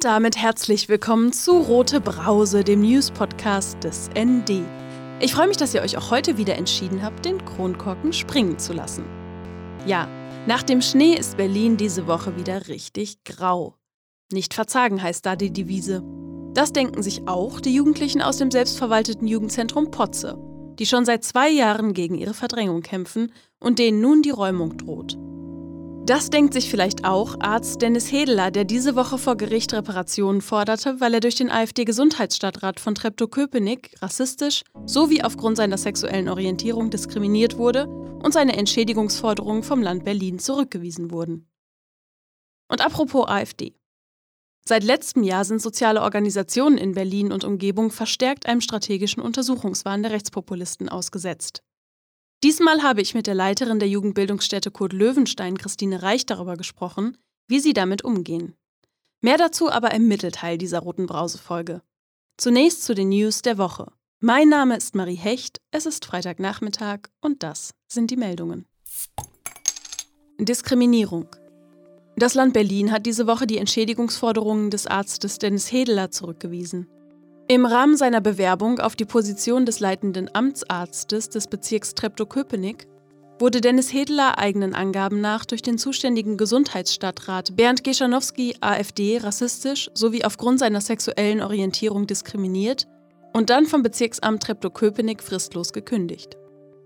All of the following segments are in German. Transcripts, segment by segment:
Und damit herzlich willkommen zu Rote Brause, dem News-Podcast des ND. Ich freue mich, dass ihr euch auch heute wieder entschieden habt, den Kronkorken springen zu lassen. Ja, nach dem Schnee ist Berlin diese Woche wieder richtig grau. Nicht verzagen heißt da die Devise. Das denken sich auch die Jugendlichen aus dem selbstverwalteten Jugendzentrum Potze, die schon seit zwei Jahren gegen ihre Verdrängung kämpfen und denen nun die Räumung droht. Das denkt sich vielleicht auch Arzt Dennis Hedeler, der diese Woche vor Gericht Reparationen forderte, weil er durch den AfD-Gesundheitsstadtrat von Treptow-Köpenick rassistisch sowie aufgrund seiner sexuellen Orientierung diskriminiert wurde und seine Entschädigungsforderungen vom Land Berlin zurückgewiesen wurden. Und apropos AfD. Seit letztem Jahr sind soziale Organisationen in Berlin und Umgebung verstärkt einem strategischen Untersuchungswahn der Rechtspopulisten ausgesetzt. Diesmal habe ich mit der Leiterin der Jugendbildungsstätte Kurt Löwenstein, Christine Reich, darüber gesprochen, wie sie damit umgehen. Mehr dazu aber im Mittelteil dieser roten Brause-Folge. Zunächst zu den News der Woche. Mein Name ist Marie Hecht, es ist Freitagnachmittag und das sind die Meldungen. Diskriminierung. Das Land Berlin hat diese Woche die Entschädigungsforderungen des Arztes Dennis Hedeler zurückgewiesen. Im Rahmen seiner Bewerbung auf die Position des leitenden Amtsarztes des Bezirks Treptow-Köpenick wurde Dennis Hedler eigenen Angaben nach durch den zuständigen Gesundheitsstadtrat Bernd Geschanowski AfD rassistisch sowie aufgrund seiner sexuellen Orientierung diskriminiert und dann vom Bezirksamt Treptow-Köpenick fristlos gekündigt.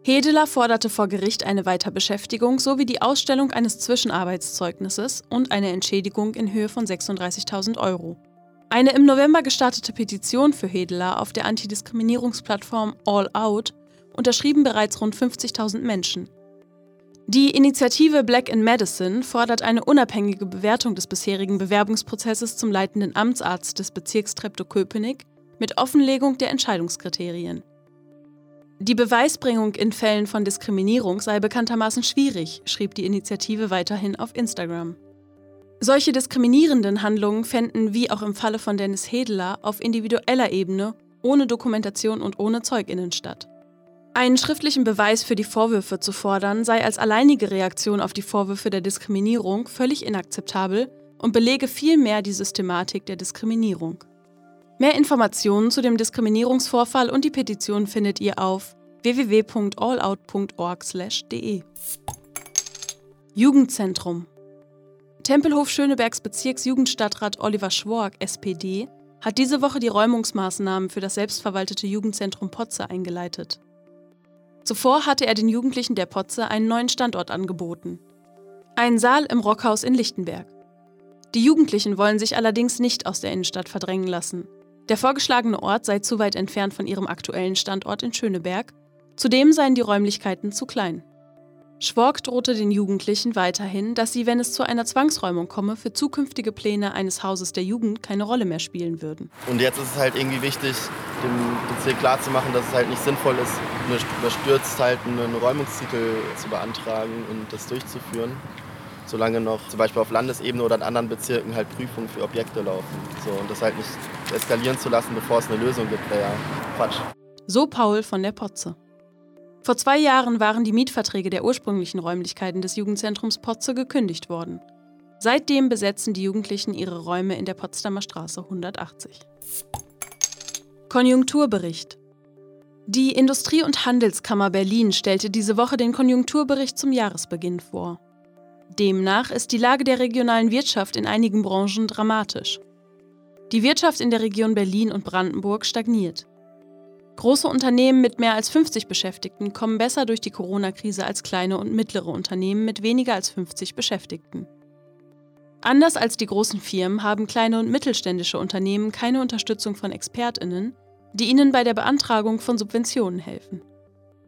Hedeler forderte vor Gericht eine Weiterbeschäftigung sowie die Ausstellung eines Zwischenarbeitszeugnisses und eine Entschädigung in Höhe von 36.000 Euro. Eine im November gestartete Petition für Hedeler auf der Antidiskriminierungsplattform All Out unterschrieben bereits rund 50.000 Menschen. Die Initiative Black in Medicine fordert eine unabhängige Bewertung des bisherigen Bewerbungsprozesses zum leitenden Amtsarzt des Bezirks Treptow-Köpenick mit Offenlegung der Entscheidungskriterien. Die Beweisbringung in Fällen von Diskriminierung sei bekanntermaßen schwierig, schrieb die Initiative weiterhin auf Instagram. Solche diskriminierenden Handlungen fänden, wie auch im Falle von Dennis Hedeler, auf individueller Ebene, ohne Dokumentation und ohne Zeuginnen statt. Einen schriftlichen Beweis für die Vorwürfe zu fordern, sei als alleinige Reaktion auf die Vorwürfe der Diskriminierung völlig inakzeptabel und belege vielmehr die Systematik der Diskriminierung. Mehr Informationen zu dem Diskriminierungsvorfall und die Petition findet ihr auf www.allout.org/de. Jugendzentrum Tempelhof Schönebergs Bezirksjugendstadtrat Oliver Schwork, SPD, hat diese Woche die Räumungsmaßnahmen für das selbstverwaltete Jugendzentrum Potze eingeleitet. Zuvor hatte er den Jugendlichen der Potze einen neuen Standort angeboten. Einen Saal im Rockhaus in Lichtenberg. Die Jugendlichen wollen sich allerdings nicht aus der Innenstadt verdrängen lassen. Der vorgeschlagene Ort sei zu weit entfernt von ihrem aktuellen Standort in Schöneberg, zudem seien die Räumlichkeiten zu klein. Schwork drohte den Jugendlichen weiterhin, dass sie, wenn es zu einer Zwangsräumung komme, für zukünftige Pläne eines Hauses der Jugend keine Rolle mehr spielen würden. Und jetzt ist es halt irgendwie wichtig, dem Bezirk klarzumachen, dass es halt nicht sinnvoll ist, überstürzt halt einen Räumungstitel zu beantragen und das durchzuführen, solange noch zum Beispiel auf Landesebene oder in anderen Bezirken halt Prüfungen für Objekte laufen. So, und das halt nicht eskalieren zu lassen, bevor es eine Lösung gibt, wäre ja Quatsch. So Paul von der Potze. Vor zwei Jahren waren die Mietverträge der ursprünglichen Räumlichkeiten des Jugendzentrums Potze gekündigt worden. Seitdem besetzen die Jugendlichen ihre Räume in der Potsdamer Straße 180. Konjunkturbericht Die Industrie- und Handelskammer Berlin stellte diese Woche den Konjunkturbericht zum Jahresbeginn vor. Demnach ist die Lage der regionalen Wirtschaft in einigen Branchen dramatisch. Die Wirtschaft in der Region Berlin und Brandenburg stagniert. Große Unternehmen mit mehr als 50 Beschäftigten kommen besser durch die Corona-Krise als kleine und mittlere Unternehmen mit weniger als 50 Beschäftigten. Anders als die großen Firmen haben kleine und mittelständische Unternehmen keine Unterstützung von Expertinnen, die ihnen bei der Beantragung von Subventionen helfen.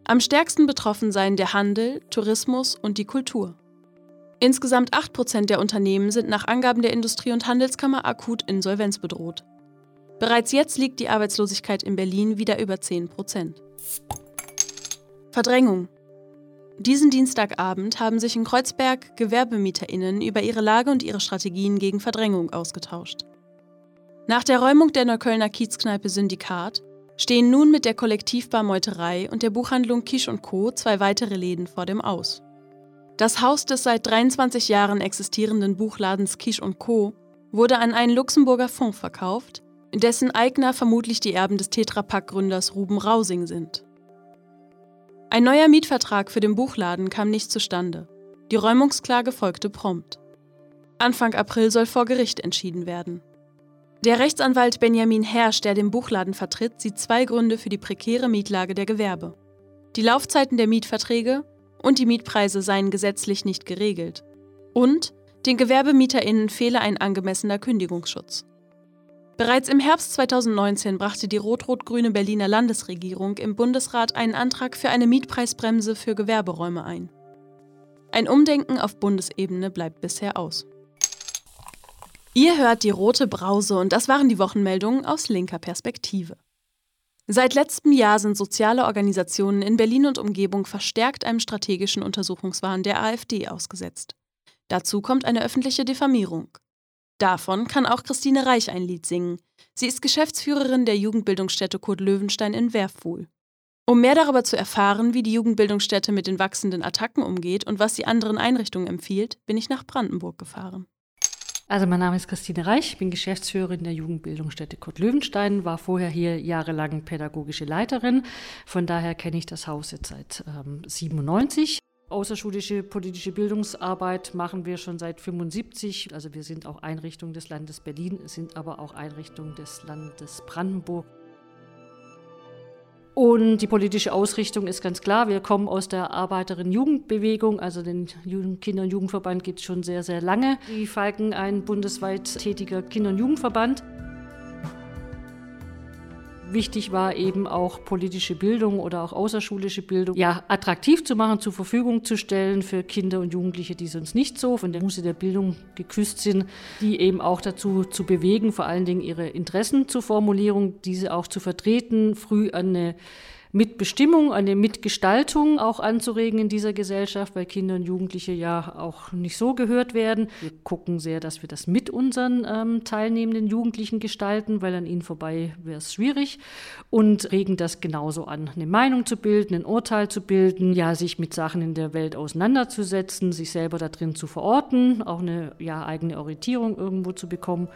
Am stärksten betroffen seien der Handel, Tourismus und die Kultur. Insgesamt 8% der Unternehmen sind nach Angaben der Industrie- und Handelskammer akut insolvenzbedroht. Bereits jetzt liegt die Arbeitslosigkeit in Berlin wieder über 10 Prozent. Verdrängung. Diesen Dienstagabend haben sich in Kreuzberg GewerbemieterInnen über ihre Lage und ihre Strategien gegen Verdrängung ausgetauscht. Nach der Räumung der Neuköllner Kiezkneipe Syndikat stehen nun mit der Kollektivbar Meuterei und der Buchhandlung Kisch Co. zwei weitere Läden vor dem Aus. Das Haus des seit 23 Jahren existierenden Buchladens Kisch Co wurde an einen Luxemburger Fonds verkauft, dessen Eigner vermutlich die Erben des Tetrapack-Gründers Ruben Rausing sind. Ein neuer Mietvertrag für den Buchladen kam nicht zustande. Die Räumungsklage folgte prompt. Anfang April soll vor Gericht entschieden werden. Der Rechtsanwalt Benjamin Hersch, der den Buchladen vertritt, sieht zwei Gründe für die prekäre Mietlage der Gewerbe. Die Laufzeiten der Mietverträge und die Mietpreise seien gesetzlich nicht geregelt. Und den GewerbemieterInnen fehle ein angemessener Kündigungsschutz. Bereits im Herbst 2019 brachte die rot-rot-grüne Berliner Landesregierung im Bundesrat einen Antrag für eine Mietpreisbremse für Gewerberäume ein. Ein Umdenken auf Bundesebene bleibt bisher aus. Ihr hört die rote Brause und das waren die Wochenmeldungen aus linker Perspektive. Seit letztem Jahr sind soziale Organisationen in Berlin und Umgebung verstärkt einem strategischen Untersuchungswahn der AfD ausgesetzt. Dazu kommt eine öffentliche Diffamierung. Davon kann auch Christine Reich ein Lied singen. Sie ist Geschäftsführerin der Jugendbildungsstätte Kurt Löwenstein in Werfuhl. Um mehr darüber zu erfahren, wie die Jugendbildungsstätte mit den wachsenden Attacken umgeht und was sie anderen Einrichtungen empfiehlt, bin ich nach Brandenburg gefahren. Also mein Name ist Christine Reich, ich bin Geschäftsführerin der Jugendbildungsstätte Kurt Löwenstein, war vorher hier jahrelang pädagogische Leiterin. Von daher kenne ich das Haus jetzt seit ähm, 97. Außerschulische politische Bildungsarbeit machen wir schon seit 75. Also wir sind auch Einrichtung des Landes Berlin, sind aber auch Einrichtung des Landes Brandenburg. Und die politische Ausrichtung ist ganz klar. Wir kommen aus der Arbeiterinnen-Jugendbewegung, also den Kinder- und Jugendverband gibt es schon sehr, sehr lange. Die Falken, ein bundesweit tätiger Kinder- und Jugendverband. Wichtig war eben auch politische Bildung oder auch außerschulische Bildung ja, attraktiv zu machen, zur Verfügung zu stellen für Kinder und Jugendliche, die sonst nicht so von der Muse der Bildung geküsst sind, die eben auch dazu zu bewegen, vor allen Dingen ihre Interessen zur Formulierung, diese auch zu vertreten, früh an eine Mitbestimmung, eine Mitgestaltung auch anzuregen in dieser Gesellschaft, weil Kinder und Jugendliche ja auch nicht so gehört werden. Wir gucken sehr, dass wir das mit unseren ähm, teilnehmenden Jugendlichen gestalten, weil an ihnen vorbei wäre es schwierig und regen das genauso an, eine Meinung zu bilden, ein Urteil zu bilden, ja, sich mit Sachen in der Welt auseinanderzusetzen, sich selber da drin zu verorten, auch eine ja, eigene Orientierung irgendwo zu bekommen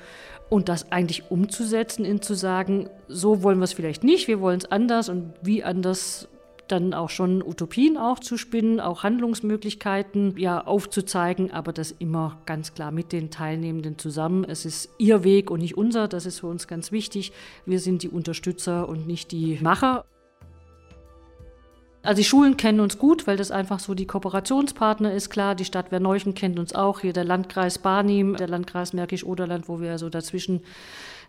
und das eigentlich umzusetzen, in zu sagen, so wollen wir es vielleicht nicht, wir wollen es anders und wie anders dann auch schon Utopien auch zu spinnen, auch Handlungsmöglichkeiten ja aufzuzeigen, aber das immer ganz klar mit den Teilnehmenden zusammen. Es ist ihr Weg und nicht unser, das ist für uns ganz wichtig. Wir sind die Unterstützer und nicht die Macher. Also die Schulen kennen uns gut, weil das einfach so die Kooperationspartner ist. Klar, die Stadt Werneuchen kennt uns auch. Hier der Landkreis Barnim, der Landkreis Märkisch-Oderland, wo wir so dazwischen,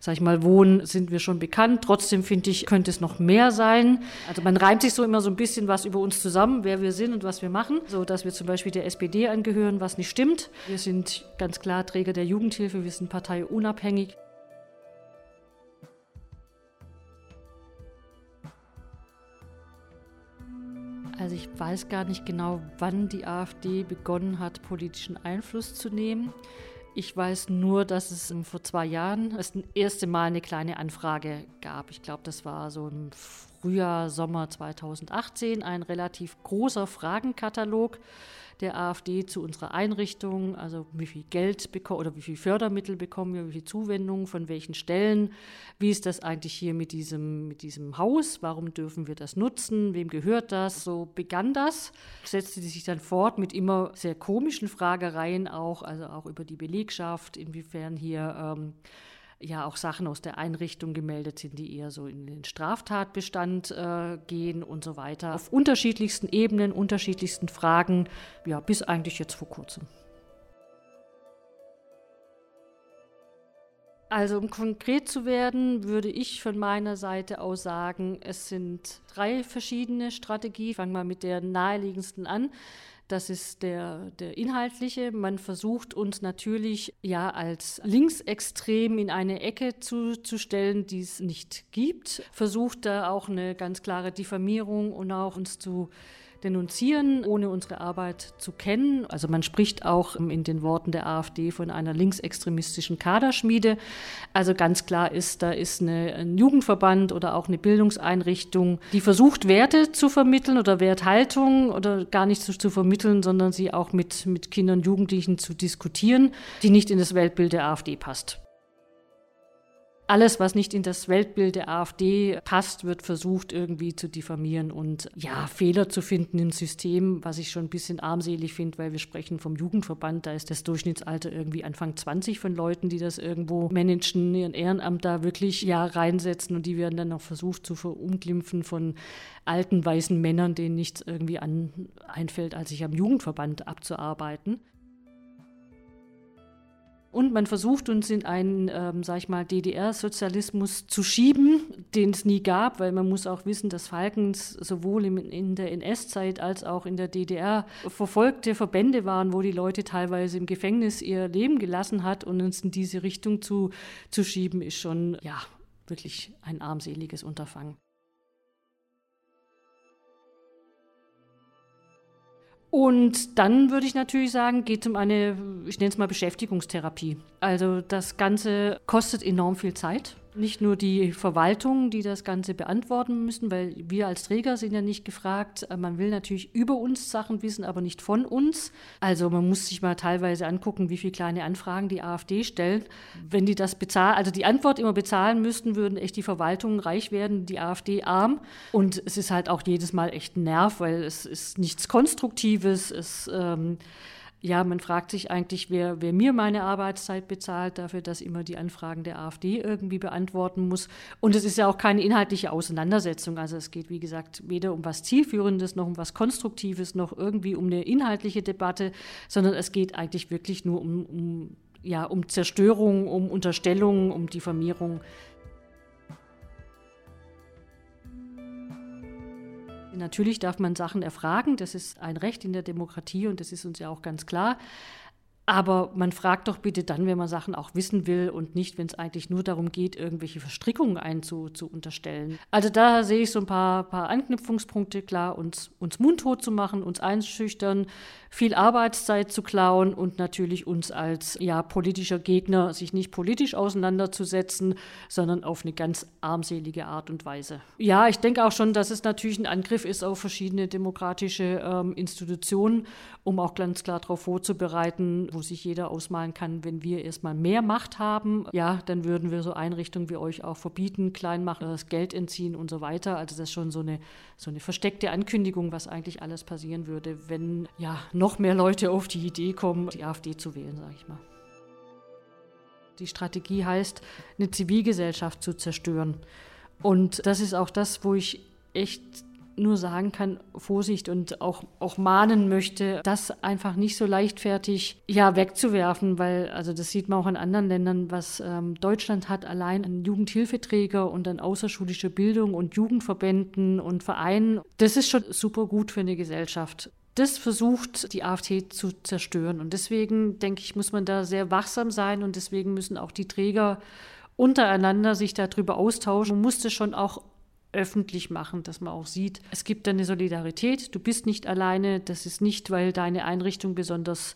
sag ich mal, wohnen, sind wir schon bekannt. Trotzdem finde ich, könnte es noch mehr sein. Also man reimt sich so immer so ein bisschen was über uns zusammen, wer wir sind und was wir machen. So dass wir zum Beispiel der SPD angehören, was nicht stimmt. Wir sind ganz klar Träger der Jugendhilfe, wir sind parteiunabhängig. Also ich weiß gar nicht genau, wann die AfD begonnen hat, politischen Einfluss zu nehmen. Ich weiß nur, dass es vor zwei Jahren das erste Mal eine kleine Anfrage gab. Ich glaube, das war so im Frühjahr, Sommer 2018, ein relativ großer Fragenkatalog der AfD zu unserer Einrichtung, also wie viel Geld bekommen oder wie viel Fördermittel bekommen wir, wie viel Zuwendungen, von welchen Stellen, wie ist das eigentlich hier mit diesem, mit diesem Haus, warum dürfen wir das nutzen, wem gehört das? So begann das, setzte sich dann fort mit immer sehr komischen Fragereien auch, also auch über die Belegschaft, inwiefern hier ähm, ja auch Sachen aus der Einrichtung gemeldet sind, die eher so in den Straftatbestand äh, gehen und so weiter. Auf unterschiedlichsten Ebenen, unterschiedlichsten Fragen, ja, bis eigentlich jetzt vor kurzem. Also um konkret zu werden, würde ich von meiner Seite aus sagen, es sind drei verschiedene Strategien. Fangen wir mit der naheliegendsten an. Das ist der, der inhaltliche. Man versucht uns natürlich ja als linksextrem in eine Ecke zu, zu stellen, die es nicht gibt. Versucht da auch eine ganz klare Diffamierung und auch uns zu denunzieren, ohne unsere Arbeit zu kennen. Also man spricht auch in den Worten der AfD von einer linksextremistischen Kaderschmiede. Also ganz klar ist, da ist eine, ein Jugendverband oder auch eine Bildungseinrichtung, die versucht, Werte zu vermitteln oder Werthaltung oder gar nicht zu, zu vermitteln, sondern sie auch mit, mit Kindern Jugendlichen zu diskutieren, die nicht in das Weltbild der AfD passt alles, was nicht in das Weltbild der AfD passt, wird versucht irgendwie zu diffamieren und ja, Fehler zu finden im System, was ich schon ein bisschen armselig finde, weil wir sprechen vom Jugendverband, da ist das Durchschnittsalter irgendwie Anfang 20 von Leuten, die das irgendwo managen, ihren Ehrenamt da wirklich ja reinsetzen und die werden dann noch versucht zu verunglimpfen von alten weißen Männern, denen nichts irgendwie an, einfällt, als sich am Jugendverband abzuarbeiten. Und man versucht uns in einen, ähm, sag ich mal, DDR-Sozialismus zu schieben, den es nie gab, weil man muss auch wissen, dass Falkens sowohl im, in der NS-Zeit als auch in der DDR verfolgte Verbände waren, wo die Leute teilweise im Gefängnis ihr Leben gelassen hat und uns in diese Richtung zu, zu schieben, ist schon, ja, wirklich ein armseliges Unterfangen. Und dann würde ich natürlich sagen, geht es um eine, ich nenne es mal Beschäftigungstherapie. Also das Ganze kostet enorm viel Zeit. Nicht nur die Verwaltung, die das Ganze beantworten müssen, weil wir als Träger sind ja nicht gefragt. Man will natürlich über uns Sachen wissen, aber nicht von uns. Also man muss sich mal teilweise angucken, wie viele kleine Anfragen die AfD stellt. Wenn die das bezahlen, also die Antwort immer bezahlen müssten, würden echt die Verwaltungen reich werden, die AfD arm. Und es ist halt auch jedes Mal echt ein Nerv, weil es ist nichts Konstruktives. Es ähm, ja, man fragt sich eigentlich, wer, wer mir meine Arbeitszeit bezahlt, dafür, dass immer die Anfragen der AfD irgendwie beantworten muss. Und es ist ja auch keine inhaltliche Auseinandersetzung. Also es geht, wie gesagt, weder um was Zielführendes, noch um was Konstruktives, noch irgendwie um eine inhaltliche Debatte, sondern es geht eigentlich wirklich nur um, um ja, um Zerstörung, um Unterstellung, um Diffamierung. Natürlich darf man Sachen erfragen, das ist ein Recht in der Demokratie und das ist uns ja auch ganz klar. Aber man fragt doch bitte dann, wenn man Sachen auch wissen will und nicht, wenn es eigentlich nur darum geht, irgendwelche Verstrickungen einzuunterstellen. Also da sehe ich so ein paar, paar Anknüpfungspunkte, klar, uns, uns mundtot zu machen, uns einschüchtern, viel Arbeitszeit zu klauen und natürlich uns als ja, politischer Gegner sich nicht politisch auseinanderzusetzen, sondern auf eine ganz armselige Art und Weise. Ja, ich denke auch schon, dass es natürlich ein Angriff ist auf verschiedene demokratische ähm, Institutionen, um auch ganz klar darauf vorzubereiten, wo sich jeder ausmalen kann, wenn wir erstmal mehr Macht haben, ja, dann würden wir so Einrichtungen wie euch auch verbieten, klein machen, das Geld entziehen und so weiter. Also das ist schon so eine, so eine versteckte Ankündigung, was eigentlich alles passieren würde, wenn ja noch mehr Leute auf die Idee kommen, die AfD zu wählen, sage ich mal. Die Strategie heißt, eine Zivilgesellschaft zu zerstören. Und das ist auch das, wo ich echt nur sagen kann, Vorsicht und auch, auch mahnen möchte, das einfach nicht so leichtfertig ja, wegzuwerfen, weil, also das sieht man auch in anderen Ländern, was ähm, Deutschland hat, allein an Jugendhilfeträger und an außerschulische Bildung und Jugendverbänden und Vereinen. Das ist schon super gut für eine Gesellschaft das versucht die AfD zu zerstören. Und deswegen, denke ich, muss man da sehr wachsam sein und deswegen müssen auch die Träger untereinander sich darüber austauschen. Man muss das schon auch öffentlich machen, dass man auch sieht, es gibt eine Solidarität, du bist nicht alleine, das ist nicht, weil deine Einrichtung besonders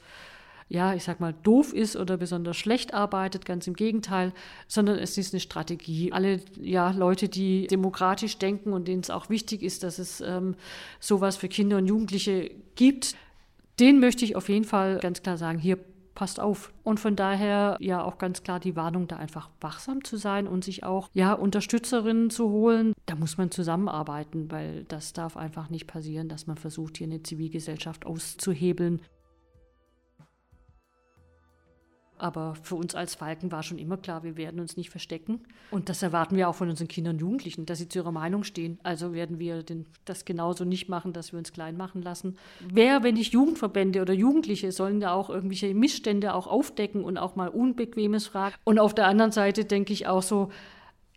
ja, ich sag mal, doof ist oder besonders schlecht arbeitet, ganz im Gegenteil, sondern es ist eine Strategie. Alle ja, Leute, die demokratisch denken und denen es auch wichtig ist, dass es ähm, sowas für Kinder und Jugendliche gibt, denen möchte ich auf jeden Fall ganz klar sagen, hier passt auf. Und von daher ja auch ganz klar die Warnung, da einfach wachsam zu sein und sich auch ja Unterstützerinnen zu holen. Da muss man zusammenarbeiten, weil das darf einfach nicht passieren, dass man versucht, hier eine Zivilgesellschaft auszuhebeln. Aber für uns als Falken war schon immer klar, wir werden uns nicht verstecken. Und das erwarten wir auch von unseren Kindern und Jugendlichen, dass sie zu ihrer Meinung stehen. Also werden wir den, das genauso nicht machen, dass wir uns klein machen lassen. Wer, wenn nicht Jugendverbände oder Jugendliche, sollen da auch irgendwelche Missstände auch aufdecken und auch mal Unbequemes fragen. Und auf der anderen Seite denke ich auch so,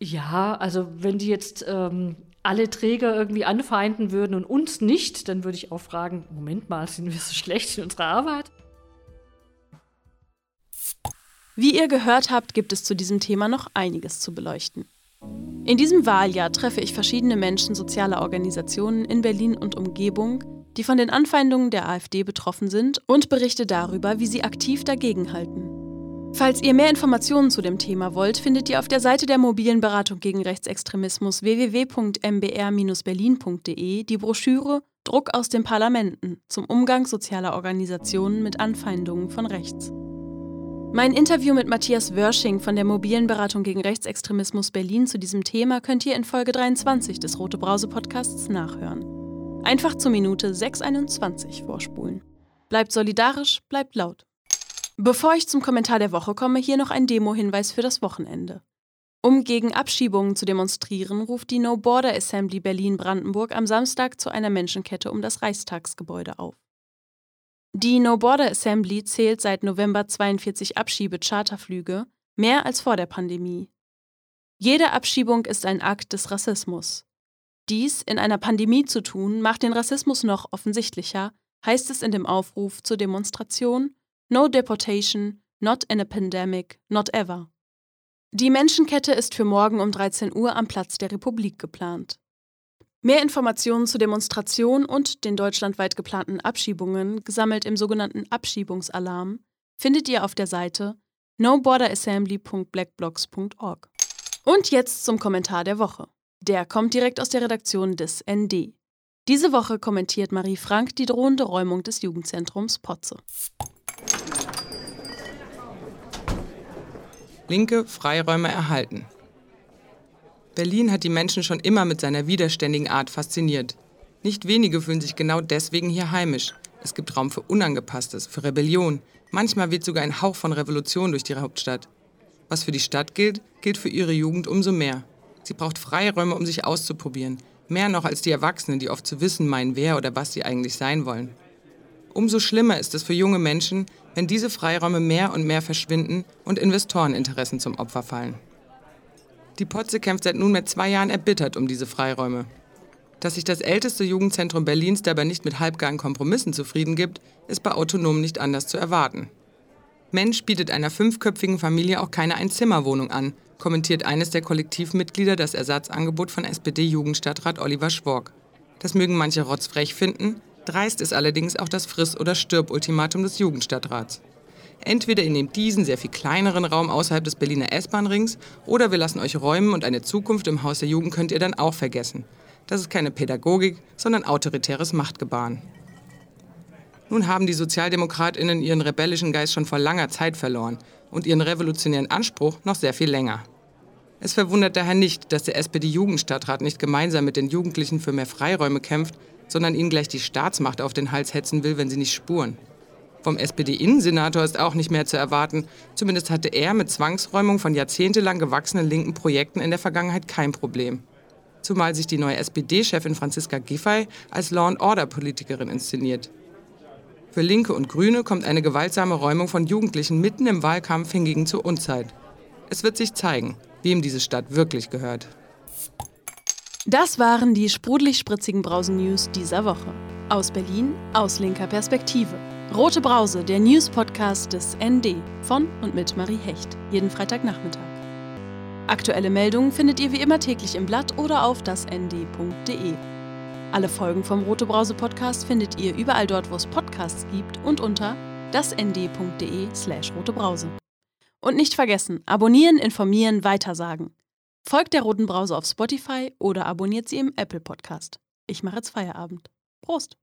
ja, also wenn die jetzt ähm, alle Träger irgendwie anfeinden würden und uns nicht, dann würde ich auch fragen, Moment mal, sind wir so schlecht in unserer Arbeit? Wie ihr gehört habt, gibt es zu diesem Thema noch einiges zu beleuchten. In diesem Wahljahr treffe ich verschiedene Menschen sozialer Organisationen in Berlin und Umgebung, die von den Anfeindungen der AfD betroffen sind und berichte darüber, wie sie aktiv dagegenhalten. Falls ihr mehr Informationen zu dem Thema wollt, findet ihr auf der Seite der mobilen Beratung gegen Rechtsextremismus www.mbr-berlin.de die Broschüre Druck aus den Parlamenten zum Umgang sozialer Organisationen mit Anfeindungen von rechts. Mein Interview mit Matthias Wörsching von der mobilen Beratung gegen Rechtsextremismus Berlin zu diesem Thema könnt ihr in Folge 23 des Rote Brause Podcasts nachhören. Einfach zur Minute 621 vorspulen. Bleibt solidarisch, bleibt laut. Bevor ich zum Kommentar der Woche komme, hier noch ein Demo-Hinweis für das Wochenende. Um gegen Abschiebungen zu demonstrieren, ruft die No Border Assembly Berlin-Brandenburg am Samstag zu einer Menschenkette um das Reichstagsgebäude auf. Die No Border Assembly zählt seit November 42 Abschiebe-Charterflüge, mehr als vor der Pandemie. Jede Abschiebung ist ein Akt des Rassismus. Dies in einer Pandemie zu tun, macht den Rassismus noch offensichtlicher, heißt es in dem Aufruf zur Demonstration No deportation, not in a pandemic, not ever. Die Menschenkette ist für morgen um 13 Uhr am Platz der Republik geplant. Mehr Informationen zur Demonstration und den deutschlandweit geplanten Abschiebungen, gesammelt im sogenannten Abschiebungsalarm, findet ihr auf der Seite noborderassembly.blackblocks.org. Und jetzt zum Kommentar der Woche. Der kommt direkt aus der Redaktion des ND. Diese Woche kommentiert Marie Frank die drohende Räumung des Jugendzentrums Potze. Linke Freiräume erhalten. Berlin hat die Menschen schon immer mit seiner widerständigen Art fasziniert. Nicht wenige fühlen sich genau deswegen hier heimisch. Es gibt Raum für Unangepasstes, für Rebellion. Manchmal weht sogar ein Hauch von Revolution durch die Hauptstadt. Was für die Stadt gilt, gilt für ihre Jugend umso mehr. Sie braucht Freiräume, um sich auszuprobieren. Mehr noch als die Erwachsenen, die oft zu wissen meinen, wer oder was sie eigentlich sein wollen. Umso schlimmer ist es für junge Menschen, wenn diese Freiräume mehr und mehr verschwinden und Investoreninteressen zum Opfer fallen. Die Potze kämpft seit nunmehr zwei Jahren erbittert um diese Freiräume. Dass sich das älteste Jugendzentrum Berlins dabei nicht mit halbgaren Kompromissen zufrieden gibt, ist bei Autonomen nicht anders zu erwarten. Mensch bietet einer fünfköpfigen Familie auch keine Einzimmerwohnung an, kommentiert eines der Kollektivmitglieder das Ersatzangebot von SPD-Jugendstadtrat Oliver Schwork. Das mögen manche rotzfrech finden, Dreist ist allerdings auch das Friss- oder Stirb-Ultimatum des Jugendstadtrats. Entweder ihr nehmt diesen sehr viel kleineren Raum außerhalb des Berliner S-Bahn-Rings oder wir lassen euch räumen und eine Zukunft im Haus der Jugend könnt ihr dann auch vergessen. Das ist keine Pädagogik, sondern autoritäres Machtgebaren. Nun haben die SozialdemokratInnen ihren rebellischen Geist schon vor langer Zeit verloren und ihren revolutionären Anspruch noch sehr viel länger. Es verwundert daher nicht, dass der SPD-Jugendstadtrat nicht gemeinsam mit den Jugendlichen für mehr Freiräume kämpft, sondern ihnen gleich die Staatsmacht auf den Hals hetzen will, wenn sie nicht spuren. Vom SPD-Innensenator ist auch nicht mehr zu erwarten. Zumindest hatte er mit Zwangsräumung von jahrzehntelang gewachsenen linken Projekten in der Vergangenheit kein Problem. Zumal sich die neue SPD-Chefin Franziska Giffey als Law-and-Order-Politikerin inszeniert. Für Linke und Grüne kommt eine gewaltsame Räumung von Jugendlichen mitten im Wahlkampf hingegen zur Unzeit. Es wird sich zeigen, wem diese Stadt wirklich gehört. Das waren die sprudelig-spritzigen Brausen-News dieser Woche. Aus Berlin, aus linker Perspektive. Rote Brause, der News-Podcast des ND von und mit Marie Hecht. Jeden Freitagnachmittag. Aktuelle Meldungen findet ihr wie immer täglich im Blatt oder auf dasnd.de. Alle Folgen vom Rote Brause Podcast findet ihr überall dort, wo es Podcasts gibt und unter dasnd.de/slash rotebrause. Und nicht vergessen, abonnieren, informieren, weitersagen. Folgt der Roten Brause auf Spotify oder abonniert sie im Apple Podcast. Ich mache jetzt Feierabend. Prost!